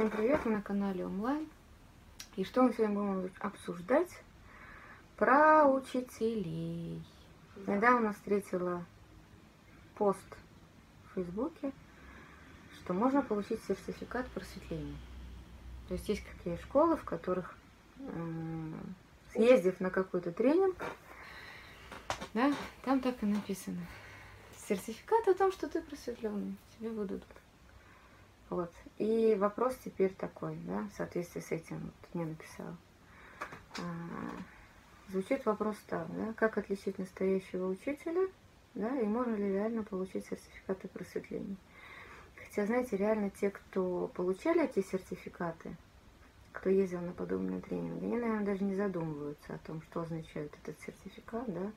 Всем привет, мы на канале онлайн. И что мы сегодня будем обсуждать? Про учителей. Недавно встретила пост в Фейсбуке, что можно получить сертификат просветления. То есть есть какие школы, в которых, съездив на какой-то тренинг, да, там так и написано. Сертификат о том, что ты просветленный, тебе выдадут. Вот. И вопрос теперь такой, да, в соответствии с этим вот мне написал. А, звучит вопрос так, да, как отличить настоящего учителя, да, и можно ли реально получить сертификаты просветления. Хотя, знаете, реально те, кто получали эти сертификаты, кто ездил на подобные тренинги, они, наверное, даже не задумываются о том, что означает этот сертификат, да,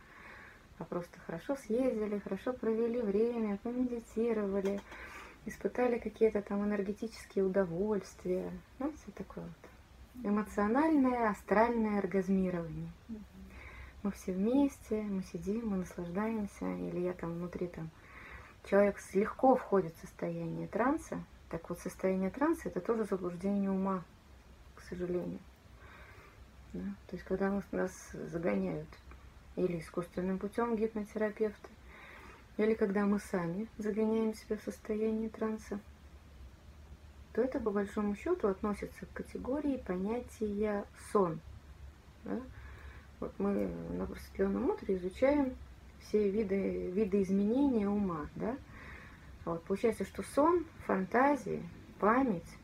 а просто хорошо съездили, хорошо провели время, помедитировали, испытали какие-то там энергетические удовольствия. Ну, все такое вот. Эмоциональное, астральное оргазмирование. Мы все вместе, мы сидим, мы наслаждаемся, или я там внутри там человек легко входит в состояние транса. Так вот, состояние транса это тоже заблуждение ума, к сожалению. Да? То есть, когда нас загоняют или искусственным путем гипнотерапевты, или когда мы сами загоняем себя в состояние транса, то это по большому счету относится к категории понятия сон. Да? Вот мы на просветленном утре изучаем все виды, виды изменения ума. Да? Вот, получается, что сон, фантазии, память,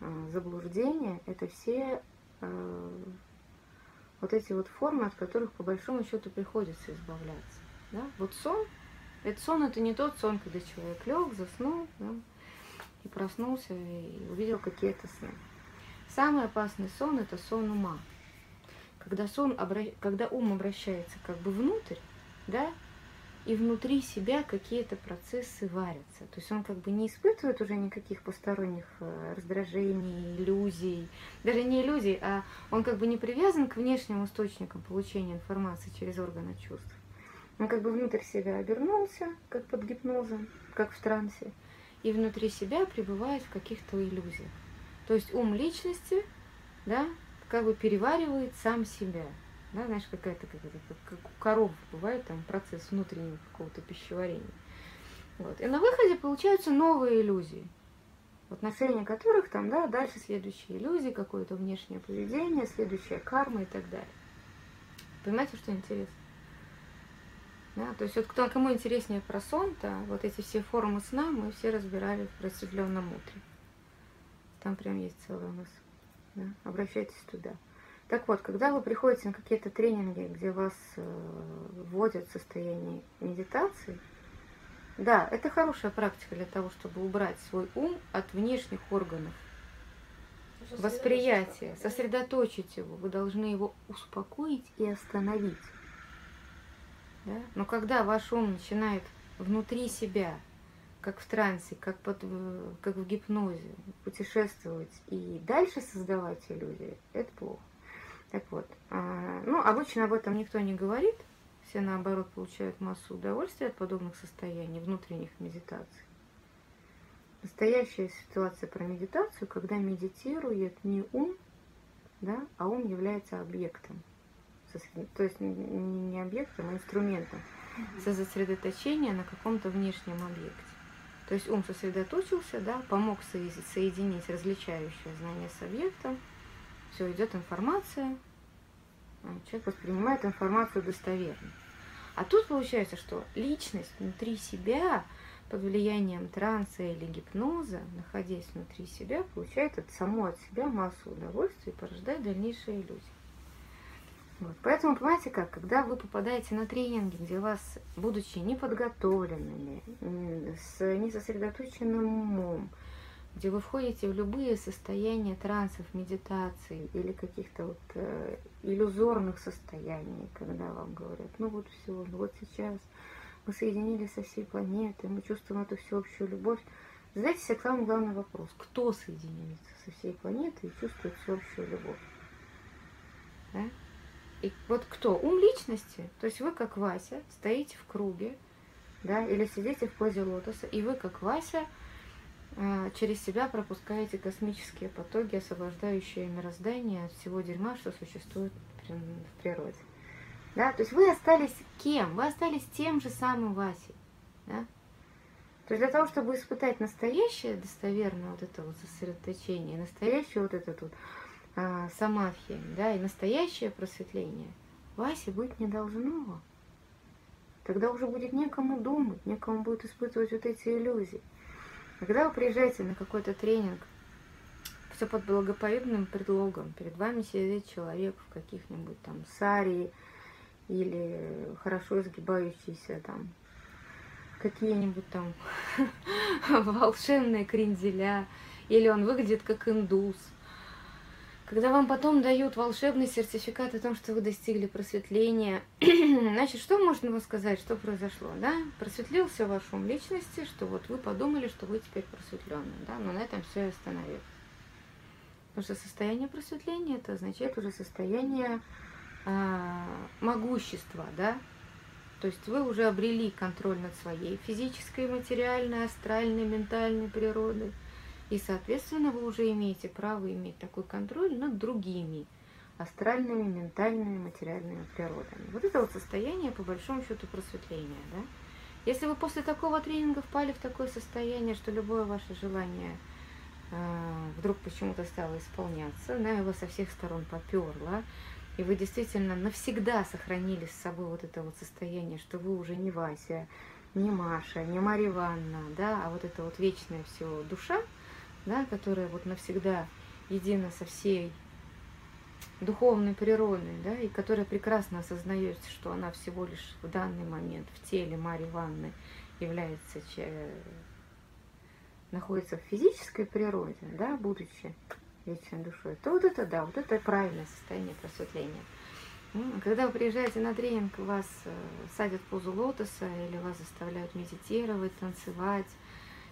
а, заблуждение – это все э, вот эти вот формы, от которых по большому счету приходится избавляться. Да? Вот сон это сон это не тот сон, когда человек лег, заснул да, и проснулся и увидел какие-то сны. Самый опасный сон это сон ума. Когда, сон, когда ум обращается как бы внутрь, да, и внутри себя какие-то процессы варятся. То есть он как бы не испытывает уже никаких посторонних э, раздражений, иллюзий. Даже не иллюзий, а он как бы не привязан к внешним источникам получения информации через органы чувств. Он как бы внутрь себя обернулся, как под гипнозом, как в трансе, и внутри себя пребывает в каких-то иллюзиях. То есть ум личности, да, как бы переваривает сам себя. Да, знаешь, какая-то, как, как, у коров бывает там процесс внутреннего какого-то пищеварения. Вот. И на выходе получаются новые иллюзии, в отношении которых там, да, дальше следующие иллюзии, какое-то внешнее поведение, следующая карма и так далее. Понимаете, что интересно? Да? То есть вот кто, кому интереснее про сон-то, вот эти все форумы сна мы все разбирали в просветленном утре. Там прям есть целый у нас. Да? Обращайтесь туда. Так вот, когда вы приходите на какие-то тренинги, где вас э, вводят в состояние медитации, да, это хорошая практика для того, чтобы убрать свой ум от внешних органов восприятия, сосредоточить его. Вы должны его успокоить и остановить. Но когда ваш ум начинает внутри себя, как в трансе, как, под, как в гипнозе, путешествовать и дальше создавать иллюзии, это плохо. Так вот, а, ну, обычно об этом никто не говорит, все наоборот получают массу удовольствия от подобных состояний, внутренних медитаций. Настоящая ситуация про медитацию, когда медитирует не ум, да, а ум является объектом то есть не объектом, а инструментом сосредоточения на каком-то внешнем объекте. То есть ум сосредоточился, да, помог соединить различающее знание с объектом, все, идет информация, а человек воспринимает информацию достоверно. А тут получается, что личность внутри себя под влиянием транса или гипноза, находясь внутри себя, получает от само от себя массу удовольствия и порождает дальнейшие иллюзии. Вот. Поэтому, понимаете как, когда вы попадаете на тренинги, где вас, будучи неподготовленными, с несосредоточенным умом, где вы входите в любые состояния трансов, медитации или каких-то вот э, иллюзорных состояний, когда вам говорят, ну вот все, ну вот сейчас мы соединились со всей планетой, мы чувствуем эту всеобщую любовь. Задайте себе самый главный вопрос, кто соединяется со всей планетой и чувствует всеобщую любовь? Да? И вот кто? Ум личности. То есть вы, как Вася, стоите в круге, да, или сидите в позе лотоса, и вы, как Вася, а, через себя пропускаете космические потоки, освобождающие мироздание от всего дерьма, что существует в природе. Да? То есть вы остались кем? Вы остались тем же самым Васей. Да? То есть для того, чтобы испытать настоящее достоверное вот это вот сосредоточение, настоящее вот это тут а, самадхи, да, и настоящее просветление, Васе быть не должно. Тогда уже будет некому думать, некому будет испытывать вот эти иллюзии. Когда вы приезжаете на какой-то тренинг, все под благополучным предлогом, перед вами сидит человек в каких-нибудь там сарии или хорошо изгибающийся там какие-нибудь там волшебные кренделя, или он выглядит как индус – когда вам потом дают волшебный сертификат о том, что вы достигли просветления, значит, что можно вам сказать, что произошло, да? Просветлился ваш ум личности, что вот вы подумали, что вы теперь просветленный, да? Но на этом все и остановилось. Потому что состояние просветления, это означает уже состояние а, могущества, да? То есть вы уже обрели контроль над своей физической, материальной, астральной, ментальной природой – и, соответственно, вы уже имеете право иметь такой контроль над другими астральными, ментальными, материальными природами. Вот это вот состояние, по большому счету, просветления. Да? Если вы после такого тренинга впали в такое состояние, что любое ваше желание э, вдруг почему-то стало исполняться, да, его со всех сторон поперло, и вы действительно навсегда сохранили с собой вот это вот состояние, что вы уже не Вася, не Маша, не Марья Ивановна, да, а вот это вот вечная все душа, да, которая вот навсегда едина со всей духовной природой, да, и которая прекрасно осознает, что она всего лишь в данный момент в теле Марьи Ивановны является, находится в физической природе, да, будучи вечной душой, то вот это да, вот это правильное состояние просветления. Когда вы приезжаете на тренинг, вас э, садят в позу лотоса или вас заставляют медитировать, танцевать,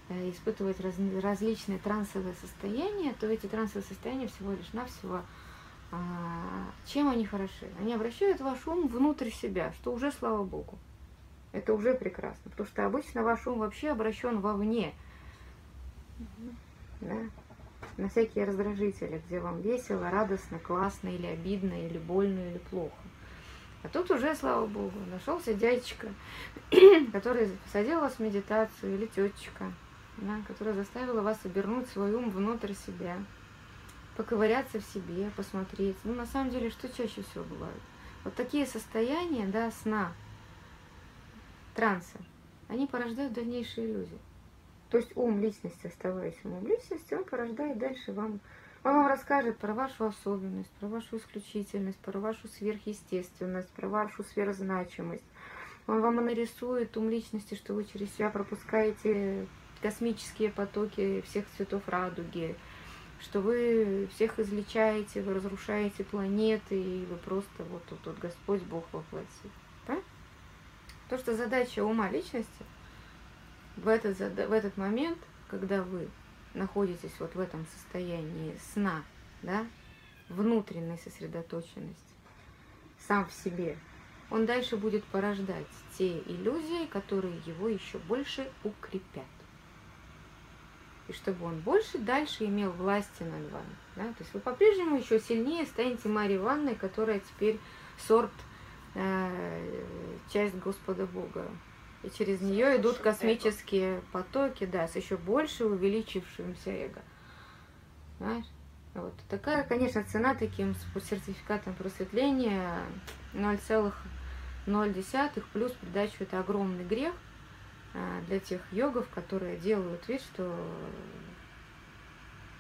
испытывать раз, различные трансовые состояния, то эти трансовые состояния всего лишь навсего а, чем они хороши? Они обращают ваш ум внутрь себя, что уже слава богу. Это уже прекрасно, потому что обычно ваш ум вообще обращен вовне. Да? На всякие раздражители, где вам весело, радостно, классно, или обидно, или больно, или плохо. А тут уже, слава богу, нашелся дядечка, который посадил вас в медитацию, или тетечка, да, которая заставила вас обернуть свой ум внутрь себя, поковыряться в себе, посмотреть. Ну, на самом деле, что чаще всего бывает? Вот такие состояния, да, сна, транса, они порождают дальнейшие иллюзии. То есть ум личности, оставаясь умом личности, он порождает дальше вам, он вам расскажет про вашу особенность, про вашу исключительность, про вашу сверхъестественность, про вашу сверхзначимость. Он вам нарисует ум личности, что вы через себя пропускаете космические потоки всех цветов радуги, что вы всех излечаете, вы разрушаете планеты, и вы просто вот тут вот Господь Бог воплоти. Да? То, что задача ума личности в этот, в этот момент, когда вы находитесь вот в этом состоянии сна, да, внутренней сосредоточенности, сам в себе, он дальше будет порождать те иллюзии, которые его еще больше укрепят и чтобы он больше дальше имел власти над вами. Да? То есть вы по-прежнему еще сильнее станете Марьей Ивановной, которая теперь сорт, э, часть Господа Бога. И через нее идут космические эго. потоки, да, с еще больше увеличившимся эго. Знаешь? Вот. Такая, конечно, цена таким сертификатом просветления 0,0 плюс придачу это огромный грех – для тех йогов, которые делают вид, что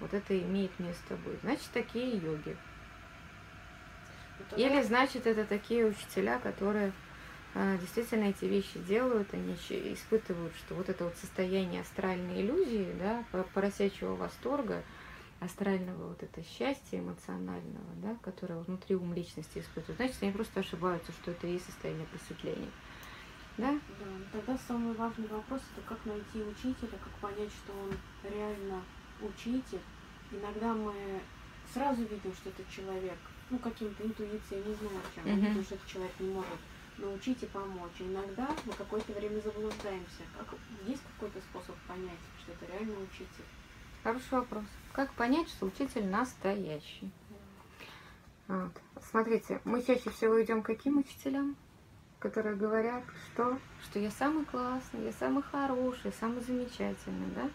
вот это имеет место быть. Значит, такие йоги. Или значит, это такие учителя, которые а, действительно эти вещи делают, они испытывают, что вот это вот состояние астральной иллюзии, да, поросячьего восторга, астрального вот это счастья эмоционального, да, которое внутри ум личности испытывают, значит, они просто ошибаются, что это и есть состояние просветления. Да? Да. Тогда самый важный вопрос это как найти учителя, как понять, что он реально учитель. Иногда мы сразу видим, что это человек, ну, каким-то интуицией, не знаю чем, mm-hmm. видим, что этот человек не может научить и помочь. Иногда мы какое-то время заблуждаемся. Как, есть какой-то способ понять, что это реально учитель? Хороший вопрос. Как понять, что учитель настоящий? Вот. Смотрите, мы чаще всего идем к каким учителям? Которые говорят, что, что я самый классный, я самый хороший, самый замечательный, да?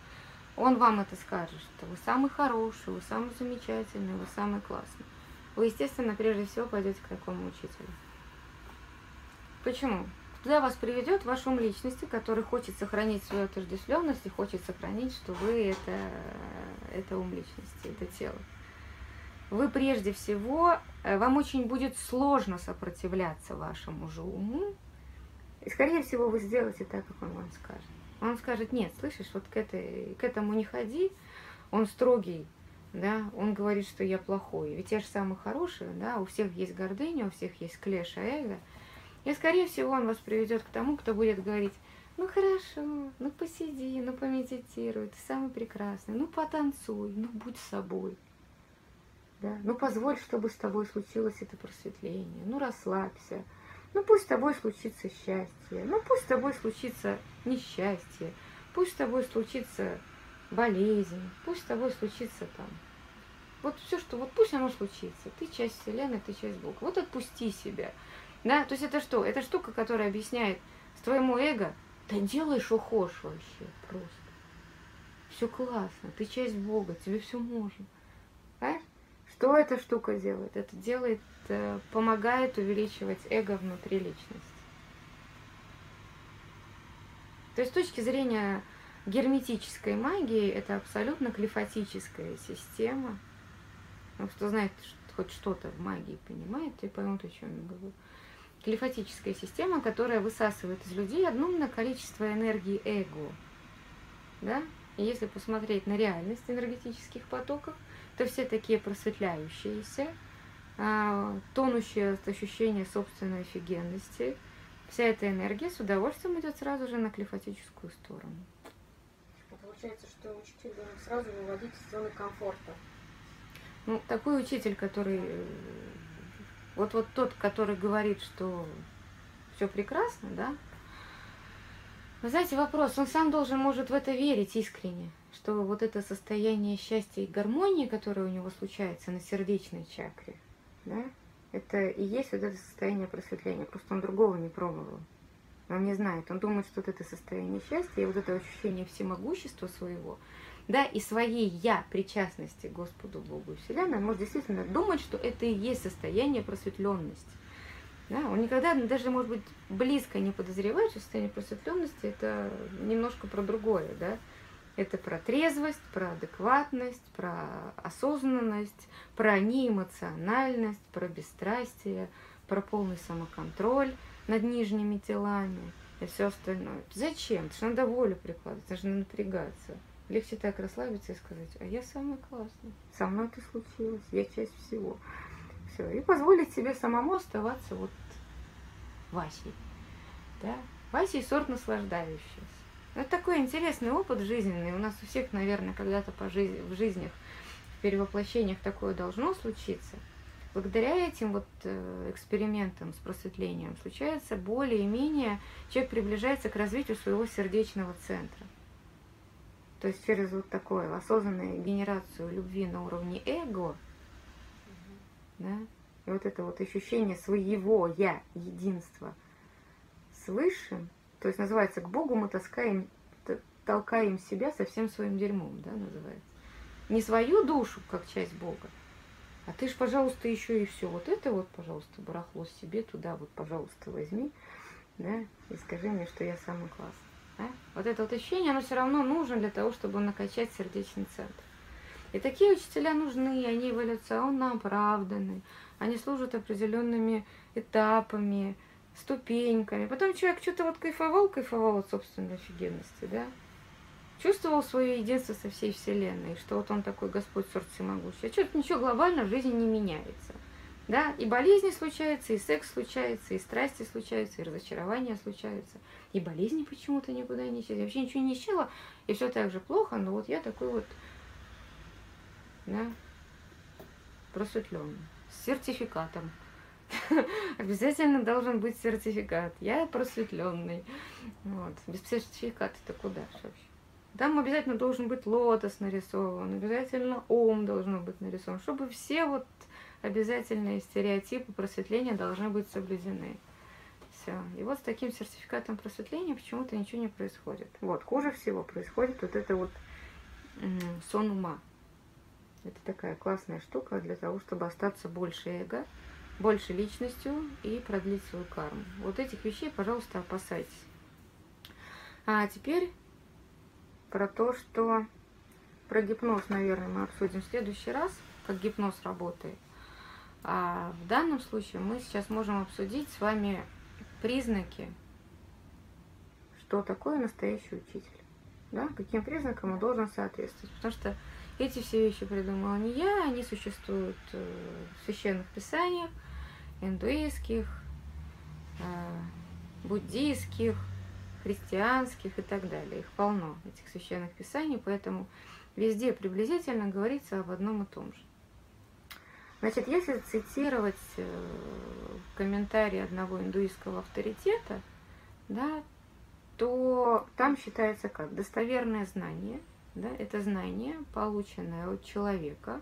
Он вам это скажет, что вы самый хороший, вы самый замечательный, вы самый классный. Вы, естественно, прежде всего пойдете к такому учителю. Почему? Туда вас приведет ваш ум личности, который хочет сохранить свою отождествленность и хочет сохранить, что вы это, это ум личности, это тело. Вы прежде всего, э, вам очень будет сложно сопротивляться вашему же уму, и скорее всего вы сделаете так, как он вам скажет. Он скажет, нет, слышишь, вот к, этой, к этому не ходи, он строгий, да, он говорит, что я плохой, ведь я же самый хороший, да, у всех есть гордыня, у всех есть клеша эго, и, скорее всего, он вас приведет к тому, кто будет говорить, ну хорошо, ну посиди, ну помедитируй, ты самый прекрасный, ну потанцуй, ну будь собой. Да? Ну позволь, чтобы с тобой случилось это просветление, ну расслабься, ну пусть с тобой случится счастье, ну пусть с тобой случится несчастье, пусть с тобой случится болезнь, пусть с тобой случится там. Вот все, что вот пусть оно случится. Ты часть Вселенной, ты часть Бога. Вот отпусти себя. Да, то есть это что? Это штука, которая объясняет твоему эго, да делай, что хочешь вообще, просто. Все классно, ты часть Бога, тебе все можно. Что эта штука делает? Это делает, э, помогает увеличивать эго внутри личности. То есть с точки зрения герметической магии, это абсолютно клифатическая система. Ну, кто знает хоть что-то в магии понимает, и поймут, о чем я говорю телепатическая система, которая высасывает из людей огромное количество энергии эго. Да? И если посмотреть на реальность энергетических потоков, то все такие просветляющиеся, а, тонущие от ощущения собственной офигенности. Вся эта энергия с удовольствием идет сразу же на клифатическую сторону. Получается, что учитель должен сразу выводить из зоны комфорта. Ну, такой учитель, который вот, вот тот, который говорит, что все прекрасно, да, вы знаете, вопрос, он сам должен, может, в это верить искренне, что вот это состояние счастья и гармонии, которое у него случается на сердечной чакре, да, это и есть вот это состояние просветления, просто он другого не пробовал. Он не знает, он думает, что вот это состояние счастья и вот это ощущение всемогущества своего – да, и своей я причастности Господу Богу и Вселенной, он может действительно думать, что это и есть состояние просветленности. Да, он никогда даже, может быть, близко не подозревает, что состояние просветленности это немножко про другое, да. Это про трезвость, про адекватность, про осознанность, про неэмоциональность, про бесстрастие, про полный самоконтроль над нижними телами и все остальное. Зачем? Это же надо волю прикладывать, же напрягаться. Легче так расслабиться и сказать, а я самый классный, со мной это случилось, я часть всего. Все, и позволить себе самому оставаться вот Васей. Да? Васей сорт наслаждающийся. Это такой интересный опыт жизненный. У нас у всех, наверное, когда-то по жизни, в жизнях, в перевоплощениях такое должно случиться. Благодаря этим вот э, экспериментам с просветлением случается более-менее, человек приближается к развитию своего сердечного центра. То есть через вот такую осознанную генерацию любви на уровне эго, да, и вот это вот ощущение своего я, единства с Высшим, то есть называется к Богу мы таскаем, толкаем себя со всем своим дерьмом, да, называется. Не свою душу, как часть Бога, а ты ж, пожалуйста, еще и все. Вот это вот, пожалуйста, барахло себе туда, вот, пожалуйста, возьми, да, и скажи мне, что я самый классный. Да? Вот это вот ощущение, оно все равно нужно для того, чтобы накачать сердечный центр. И такие учителя нужны, они эволюционно оправданы, они служат определенными этапами, ступеньками. Потом человек что-то вот кайфовал, кайфовал от собственной офигенности, да? Чувствовал свое единство со всей Вселенной, что вот он такой Господь Сорт Всемогущий. А что-то ничего глобально в жизни не меняется. Да, и болезни случаются, и секс случается, и страсти случаются, и разочарования случаются. И болезни почему-то никуда не исчезли. Я вообще ничего не исчезла, и все так же плохо, но вот я такой вот, да, просветленный, с сертификатом обязательно должен быть сертификат. Я просветленный. Вот. Без сертификата ты куда вообще? Там обязательно должен быть лотос нарисован, обязательно ом должно быть нарисован, чтобы все вот обязательные стереотипы просветления должны быть соблюдены. Все. И вот с таким сертификатом просветления почему-то ничего не происходит. Вот, хуже всего происходит вот это вот сон ума. Это такая классная штука для того, чтобы остаться больше эго, больше личностью и продлить свою карму. Вот этих вещей, пожалуйста, опасайтесь. А теперь про то, что про гипноз, наверное, мы обсудим в следующий раз, как гипноз работает. А в данном случае мы сейчас можем обсудить с вами признаки, что такое настоящий учитель. Да? Каким признакам он должен соответствовать. Потому что эти все вещи придумала не я, они существуют э, в священных писаниях, индуистских, э, буддийских, христианских и так далее. Их полно, этих священных писаний, поэтому везде приблизительно говорится об одном и том же. Значит, если цитировать э, комментарий одного индуистского авторитета, да, то там считается как достоверное знание, да, это знание, полученное от человека,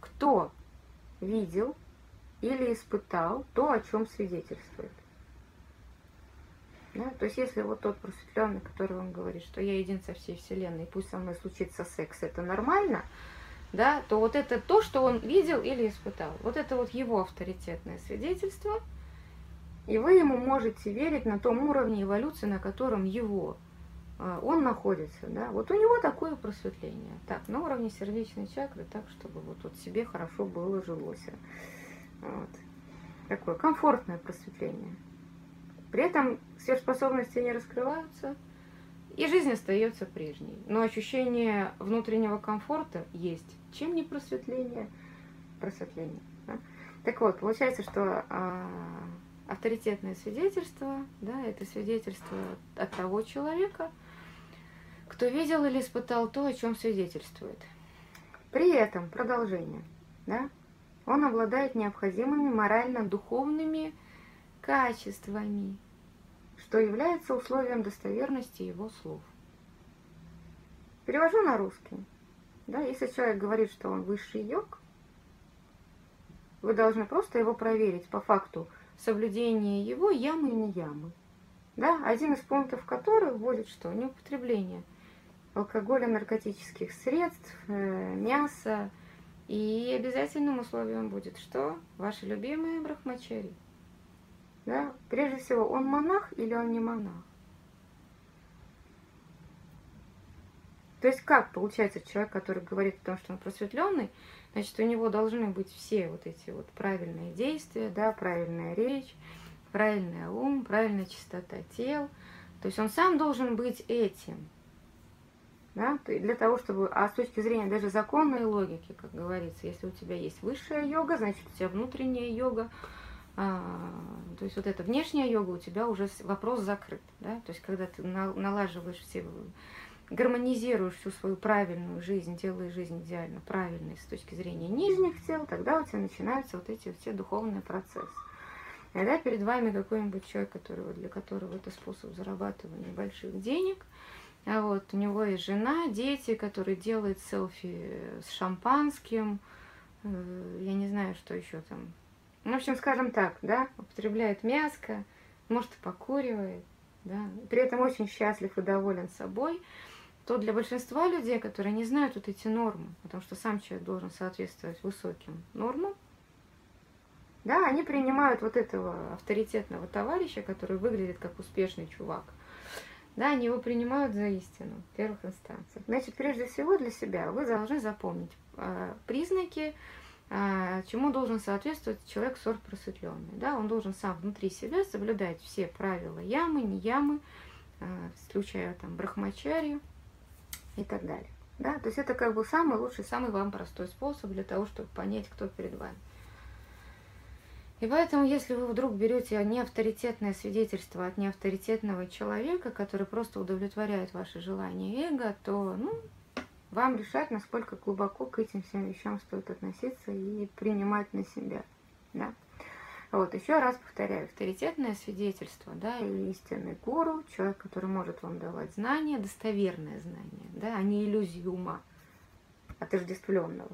кто видел или испытал то, о чем свидетельствует. Да? То есть если вот тот просветленный, который вам говорит, что я един со всей вселенной, пусть со мной случится секс, это нормально, да, то вот это то, что он видел или испытал. Вот это вот его авторитетное свидетельство, и вы ему можете верить на том уровне эволюции, на котором его он находится, да, вот у него такое просветление, так, на уровне сердечной чакры, так, чтобы вот, вот себе хорошо было, жилось. Вот. Такое комфортное просветление. При этом сверхспособности не раскрываются, и жизнь остается прежней. Но ощущение внутреннего комфорта есть. Чем не просветление? Просветление. Да? Так вот, получается, что а, авторитетное свидетельство, да, это свидетельство от того человека, кто видел или испытал то, о чем свидетельствует. При этом продолжение, да, он обладает необходимыми морально-духовными качествами, что является условием достоверности его слов. Перевожу на русский. Да, если человек говорит, что он высший йог, вы должны просто его проверить по факту соблюдения его ямы и не ямы. Да, один из пунктов которых будет что? Неупотребление алкоголя, наркотических средств, э, мяса. И обязательным условием будет что? Ваши любимые брахмачари. Да? Прежде всего, он монах или он не монах? То есть как получается человек, который говорит о том, что он просветленный, значит, у него должны быть все вот эти вот правильные действия, да, правильная речь, правильный ум, правильная чистота тел. То есть он сам должен быть этим. Да? Для того, чтобы... А с точки зрения даже законной логики, как говорится, если у тебя есть высшая йога, значит, у тебя внутренняя йога, а, то есть вот эта внешняя йога у тебя уже вопрос закрыт, да, то есть когда ты налаживаешь все, гармонизируешь всю свою правильную жизнь, делаешь жизнь идеально правильной с точки зрения нижних тел, тогда у тебя начинаются вот эти все духовные процессы. Когда перед вами какой-нибудь человек, который, для которого это способ зарабатывания больших денег, а вот у него есть жена, дети, которые делают селфи с шампанским, э, я не знаю, что еще там, ну, в общем, скажем так, да, употребляет мяско, может, и покуривает, да, при этом очень счастлив и доволен собой, то для большинства людей, которые не знают вот эти нормы, потому что сам человек должен соответствовать высоким нормам, да, они принимают вот этого авторитетного товарища, который выглядит как успешный чувак, да, они его принимают за истину в первых инстанциях. Значит, прежде всего для себя вы должны запомнить э, признаки, а, чему должен соответствовать человек сорт просветленный. Да? Он должен сам внутри себя соблюдать все правила ямы, не ямы, а, включая там брахмачарию и так далее. Да? То есть это как бы самый лучший, самый вам простой способ для того, чтобы понять, кто перед вами. И поэтому, если вы вдруг берете неавторитетное свидетельство от неавторитетного человека, который просто удовлетворяет ваши желания эго, то ну, вам решать, насколько глубоко к этим всем вещам стоит относиться и принимать на себя. Да? Вот, еще раз повторяю, авторитетное свидетельство, да, или истинный гуру, человек, который может вам давать знания, достоверное знание, да, а не иллюзию ума, отождествленного.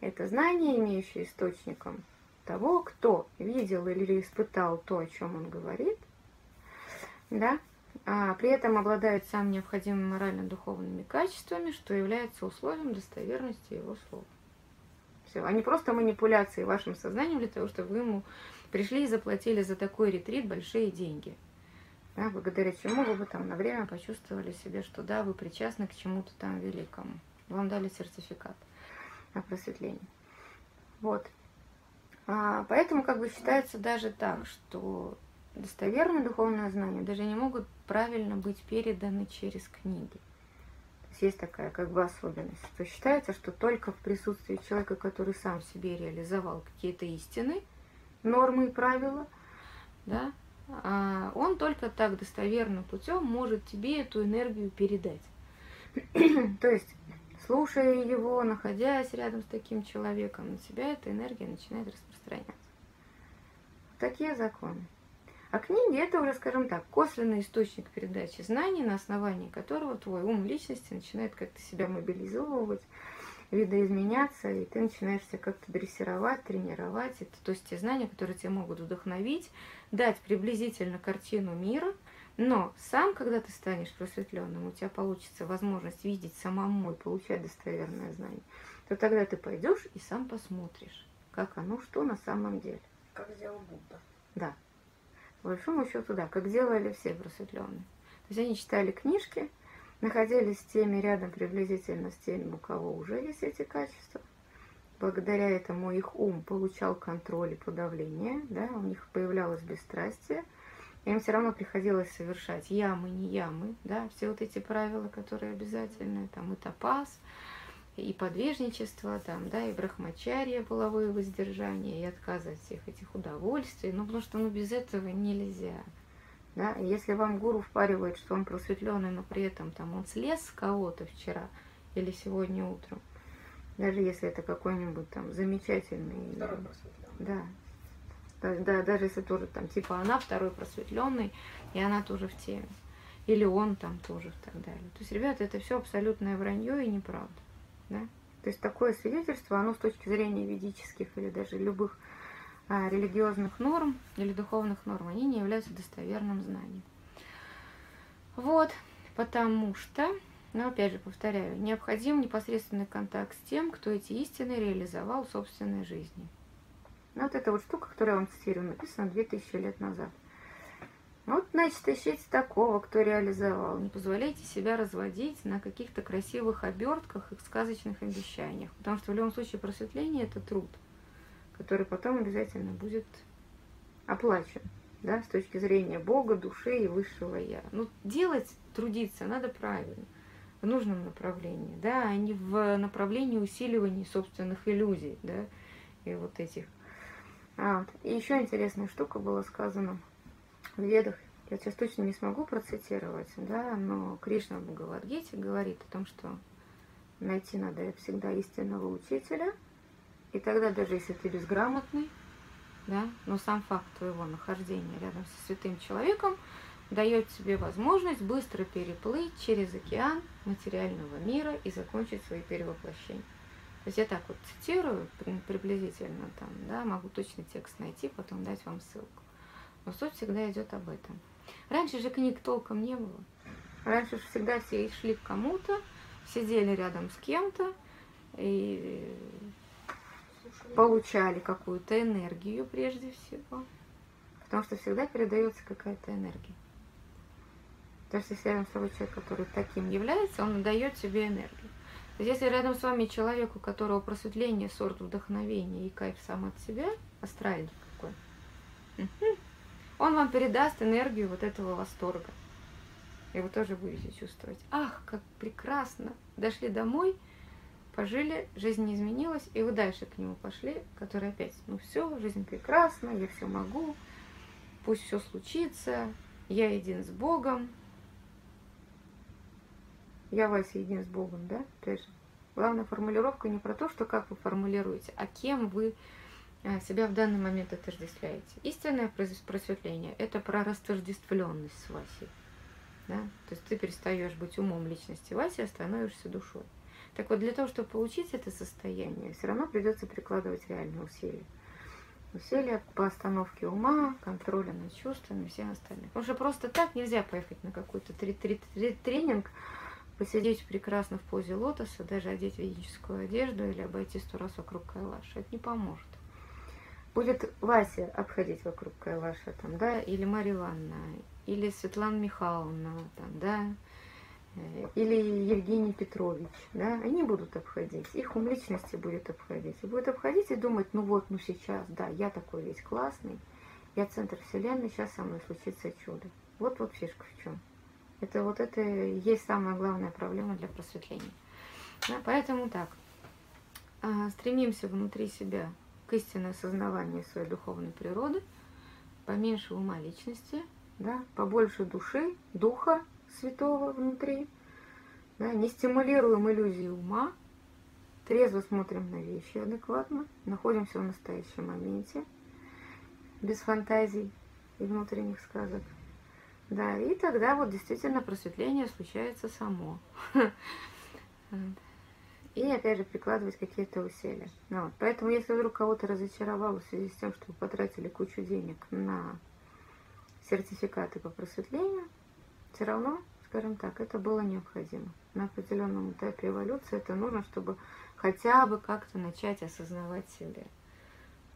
Это знание, имеющее источником того, кто видел или испытал то, о чем он говорит, да, а при этом обладает самыми необходимыми морально-духовными качествами, что является условием достоверности его слова. Все, а не просто манипуляции вашим сознанием для того, чтобы вы ему пришли и заплатили за такой ретрит большие деньги. Да, благодаря чему вы бы там на время почувствовали себе, что да, вы причастны к чему-то там великому. Вам дали сертификат о просветлении. Вот. А, поэтому как бы считается даже так, что достоверные духовные знания даже не могут правильно быть переданы через книги. То есть есть такая как бы особенность, что считается, что только в присутствии человека, который сам себе реализовал какие-то истины, нормы и правила, да, а он только так достоверным путем может тебе эту энергию передать. То есть, слушая его, находясь рядом с таким человеком, на тебя эта энергия начинает распространяться. Такие законы. А книги это уже, скажем так, косвенный источник передачи знаний, на основании которого твой ум личности начинает как-то себя мобилизовывать, видоизменяться, и ты начинаешь себя как-то дрессировать, тренировать. Это, то есть те знания, которые тебе могут вдохновить, дать приблизительно картину мира, но сам, когда ты станешь просветленным, у тебя получится возможность видеть самому и получать достоверное знание, то тогда ты пойдешь и сам посмотришь, как оно, что на самом деле. Как сделал Будда. Да по большому счету, да, как делали все просветленные. То есть они читали книжки, находились с теми рядом приблизительно с теми, у кого уже есть эти качества. Благодаря этому их ум получал контроль и подавление, да, у них появлялось бесстрастие. Им все равно приходилось совершать ямы, не ямы, да, все вот эти правила, которые обязательны, там и топаз, и подвижничество, там, да, и брахмачария, половое воздержание, и отказ от всех этих удовольствий, ну, потому что, ну, без этого нельзя, да, если вам гуру впаривает, что он просветленный, но при этом там он слез с кого-то вчера или сегодня утром, даже если это какой-нибудь там замечательный... Второй Да, да, да, даже если тоже там, типа, она второй просветленный, и она тоже в теме. Или он там тоже и так далее. То есть, ребята, это все абсолютное вранье и неправда. Да? То есть такое свидетельство, оно с точки зрения ведических или даже любых а, религиозных норм или духовных норм, они не являются достоверным знанием. Вот, потому что, ну опять же повторяю, необходим непосредственный контакт с тем, кто эти истины реализовал в собственной жизни. Ну, вот эта вот штука, которую я вам цитирую, написана 2000 лет назад. Вот, значит, ищите такого, кто реализовал. Не позволяйте себя разводить на каких-то красивых обертках и сказочных обещаниях. Потому что в любом случае просветление – это труд, который потом обязательно будет оплачен. Да, с точки зрения Бога, души и высшего Я. Ну, делать, трудиться надо правильно, в нужном направлении, да, а не в направлении усиливания собственных иллюзий, да, и вот этих. А. И еще интересная штука была сказана – в ведах, я сейчас точно не смогу процитировать, да, но Кришна в Бхагавадгите говорит о том, что найти надо всегда истинного учителя, и тогда даже если ты безграмотный, да, но сам факт твоего нахождения рядом со святым человеком дает тебе возможность быстро переплыть через океан материального мира и закончить свои перевоплощения. То есть я так вот цитирую приблизительно там, да, могу точно текст найти, потом дать вам ссылку. Но суть всегда идет об этом. Раньше же книг толком не было. Раньше же всегда все шли к кому-то, сидели рядом с кем-то и получали какую-то энергию прежде всего. Потому что всегда передается какая-то энергия. То есть если рядом с тобой человек, который таким является, он дает тебе энергию. Если рядом с вами человек, у которого просветление, сорт вдохновения и кайф сам от себя, астральный какой, он вам передаст энергию вот этого восторга. И вы тоже будете чувствовать, ах, как прекрасно, дошли домой, пожили, жизнь не изменилась, и вы дальше к нему пошли, который опять, ну все, жизнь прекрасна, я все могу, пусть все случится, я един с Богом. Я Вася един с Богом, да? Опять же. Главная формулировка не про то, что как вы формулируете, а кем вы а, себя в данный момент отождествляете. Истинное просветление – это про растождествленность с Васей. Да? То есть ты перестаешь быть умом личности Васи, а становишься душой. Так вот, для того, чтобы получить это состояние, все равно придется прикладывать реальные усилия. Усилия по остановке ума, контроля над чувствами и всем остальным. Потому что просто так нельзя поехать на какой-то тренинг, посидеть прекрасно в позе лотоса, даже одеть ведическую одежду или обойти сто раз вокруг Кайлаша. Это не поможет. Будет Вася обходить вокруг Кайлаша, там, да, или Мария Ивановна, или Светлана Михайловна, там, да, э, или Евгений Петрович, да, они будут обходить, их ум личности будет обходить. И будет обходить и думать, ну вот, ну сейчас, да, я такой весь классный, я центр вселенной, сейчас со мной случится чудо. Вот вот фишка в чем. Это вот это и есть самая главная проблема для просветления. Да, поэтому так, а, стремимся внутри себя к истинному осознаванию своей духовной природы, поменьше ума личности, да, побольше души, духа святого внутри, да, не стимулируем иллюзии ума, трезво смотрим на вещи адекватно, находимся в настоящем моменте, без фантазий и внутренних сказок. Да, и тогда вот действительно просветление случается само. И опять же прикладывать какие-то усилия. Ну, вот. Поэтому если вдруг кого-то разочаровало в связи с тем, что вы потратили кучу денег на сертификаты по просветлению, все равно, скажем так, это было необходимо. На определенном этапе эволюции это нужно, чтобы хотя бы как-то начать осознавать себя.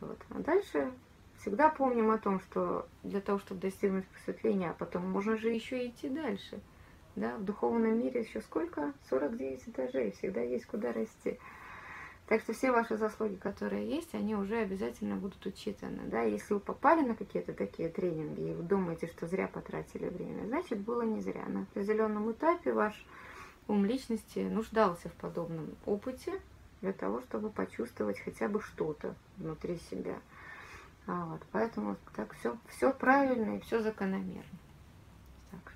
Вот. А дальше всегда помним о том, что для того, чтобы достигнуть просветления, а потом можно же еще идти дальше. Да, в духовном мире еще сколько? 49 этажей, всегда есть куда расти. Так что все ваши заслуги, которые есть, они уже обязательно будут учитаны. Да? Если вы попали на какие-то такие тренинги и вы думаете, что зря потратили время, значит было не зря. На определенном этапе ваш ум личности нуждался в подобном опыте для того, чтобы почувствовать хотя бы что-то внутри себя. А вот, поэтому так все, все правильно и все закономерно. Так.